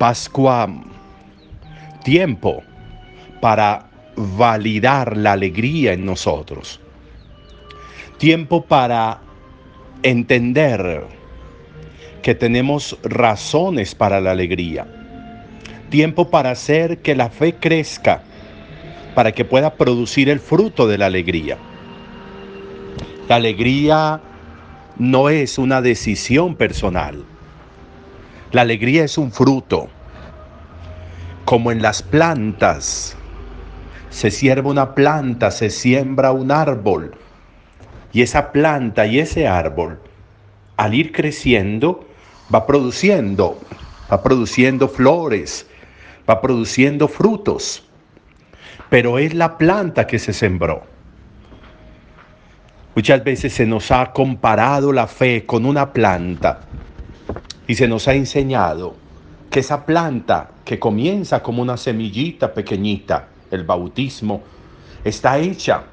Pascua tiempo para validar la alegría en nosotros. Tiempo para entender que tenemos razones para la alegría. Tiempo para hacer que la fe crezca, para que pueda producir el fruto de la alegría. La alegría no es una decisión personal. La alegría es un fruto. Como en las plantas, se sierva una planta, se siembra un árbol. Y esa planta y ese árbol, al ir creciendo, va produciendo, va produciendo flores, va produciendo frutos. Pero es la planta que se sembró. Muchas veces se nos ha comparado la fe con una planta y se nos ha enseñado que esa planta que comienza como una semillita pequeñita, el bautismo, está hecha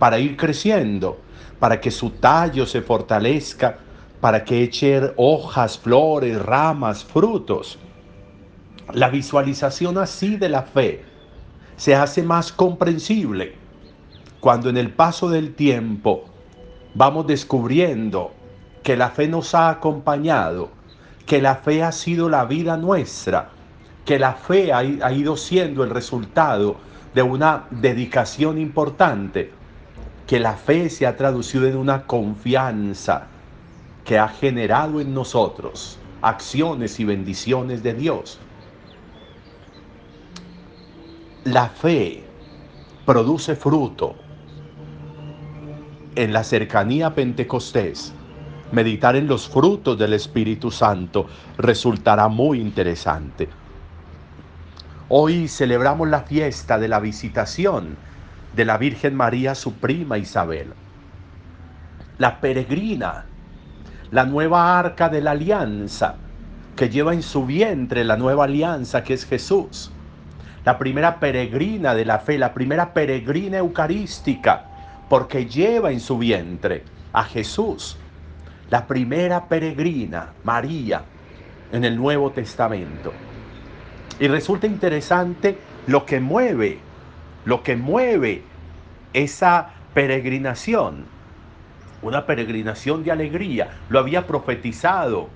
para ir creciendo, para que su tallo se fortalezca, para que eche hojas, flores, ramas, frutos. La visualización así de la fe se hace más comprensible cuando en el paso del tiempo vamos descubriendo que la fe nos ha acompañado, que la fe ha sido la vida nuestra, que la fe ha, ido siendo el resultado de una dedicación importante, que la fe se ha traducido en una confianza que ha generado en nosotros acciones y bendiciones de Dios. La fe produce fruto en la cercanía Pentecostés, meditar en los frutos del Espíritu Santo resultará muy interesante. Hoy celebramos la fiesta de la visitación de la Virgen María, su prima Isabel. La peregrina, la nueva arca de la alianza, que lleva en su vientre la nueva alianza que es Jesús. La primera peregrina de la fe, la primera peregrina eucarística, porque lleva en su vientre a Jesús, la primera peregrina, María, en el Nuevo Testamento. Y resulta interesante lo que mueve, lo que mueve esa peregrinación, una peregrinación de alegría. Lo había profetizado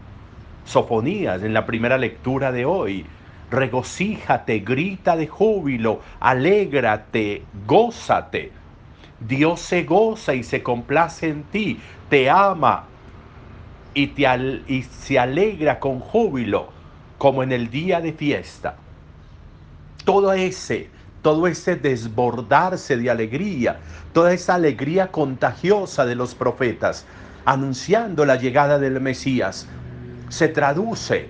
Sofonías en la primera lectura de hoy. Regocíjate, grita de júbilo, alégrate, gózate Dios se goza y se complace en ti, te ama y, te y se alegra con júbilo como en el día de fiesta. Todo ese, todo ese desbordarse de alegría, toda esa alegría contagiosa de los profetas, anunciando la llegada del Mesías, se traduce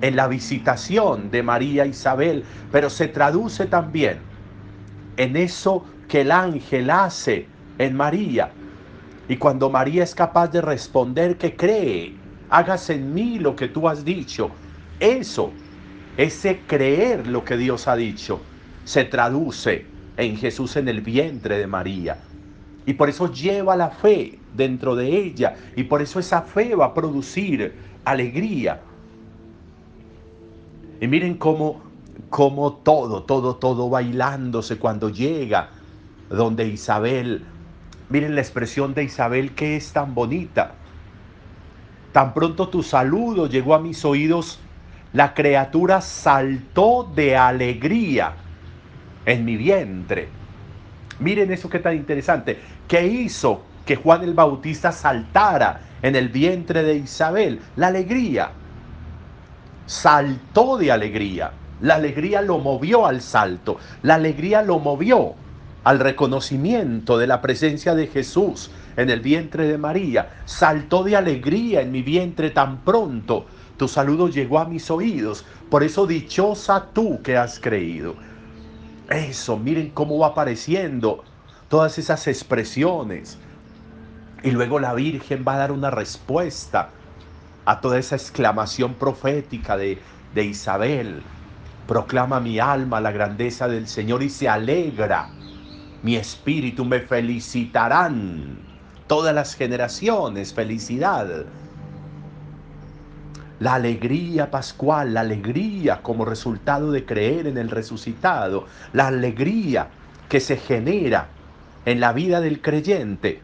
en la visitación de María Isabel, pero se traduce también en eso que el ángel hace en María. Y cuando María es capaz de responder que cree, hágase en mí lo que tú has dicho, eso, ese creer lo que Dios ha dicho, se traduce en Jesús en el vientre de María. Y por eso lleva la fe dentro de ella. Y por eso esa fe va a producir alegría. Y miren cómo, cómo todo, todo, todo bailándose cuando llega donde Isabel, miren la expresión de Isabel que es tan bonita. Tan pronto tu saludo llegó a mis oídos, la criatura saltó de alegría en mi vientre. Miren eso que tan interesante. ¿Qué hizo que Juan el Bautista saltara en el vientre de Isabel? La alegría. Saltó de alegría. La alegría lo movió al salto. La alegría lo movió al reconocimiento de la presencia de Jesús en el vientre de María. Saltó de alegría en mi vientre tan pronto. Tu saludo llegó a mis oídos. Por eso dichosa tú que has creído. Eso, miren cómo va apareciendo todas esas expresiones. Y luego la Virgen va a dar una respuesta a toda esa exclamación profética de, de Isabel. Proclama mi alma la grandeza del Señor y se alegra mi espíritu me felicitarán. Todas las generaciones, felicidad. la alegría pascual, la alegría como resultado de creer en el resucitado, la alegría que se genera en la vida del creyente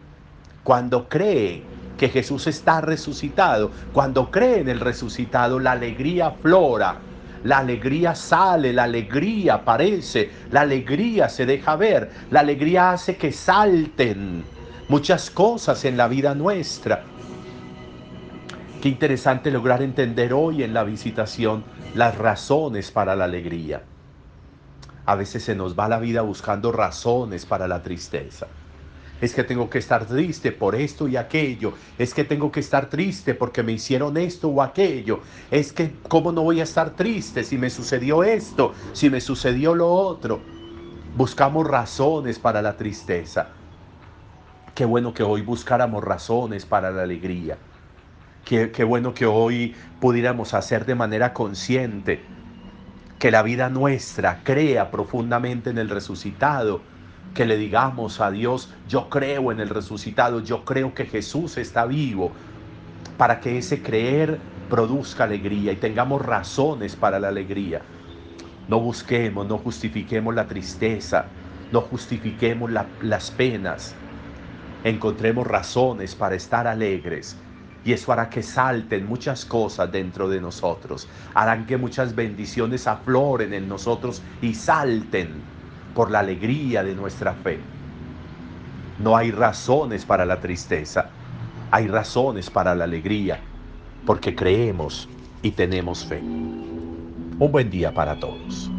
cuando cree que Jesús está resucitado, cuando cree en el resucitado, la alegría flora, la alegría sale, la alegría aparece, la alegría se deja ver, la alegría hace que salten muchas cosas en la vida nuestra. Qué interesante lograr entender hoy en la visitación las razones para la alegría. A veces se nos va la vida buscando razones para la tristeza. Es que tengo que estar triste por esto y aquello. Es que tengo que estar triste porque me hicieron esto o aquello. Es que, ¿cómo no voy a estar triste si me sucedió esto, si me sucedió lo otro? Buscamos razones para la tristeza. Qué bueno que hoy buscáramos razones para la alegría. Qué, qué bueno que hoy pudiéramos hacer de manera consciente que la vida nuestra crea profundamente en el resucitado, que le digamos a Dios, yo creo en el resucitado, yo creo que Jesús está vivo, para que ese creer produzca alegría y tengamos razones para la alegría. No busquemos, no justifiquemos la tristeza, no justifiquemos las penas, encontremos razones para estar alegres y eso hará que salten muchas cosas dentro de nosotros. Harán que muchas bendiciones afloren en nosotros y salten por la alegría de nuestra fe. No hay razones para la tristeza. Hay razones para la alegría. Porque creemos y tenemos fe. Un buen día para todos.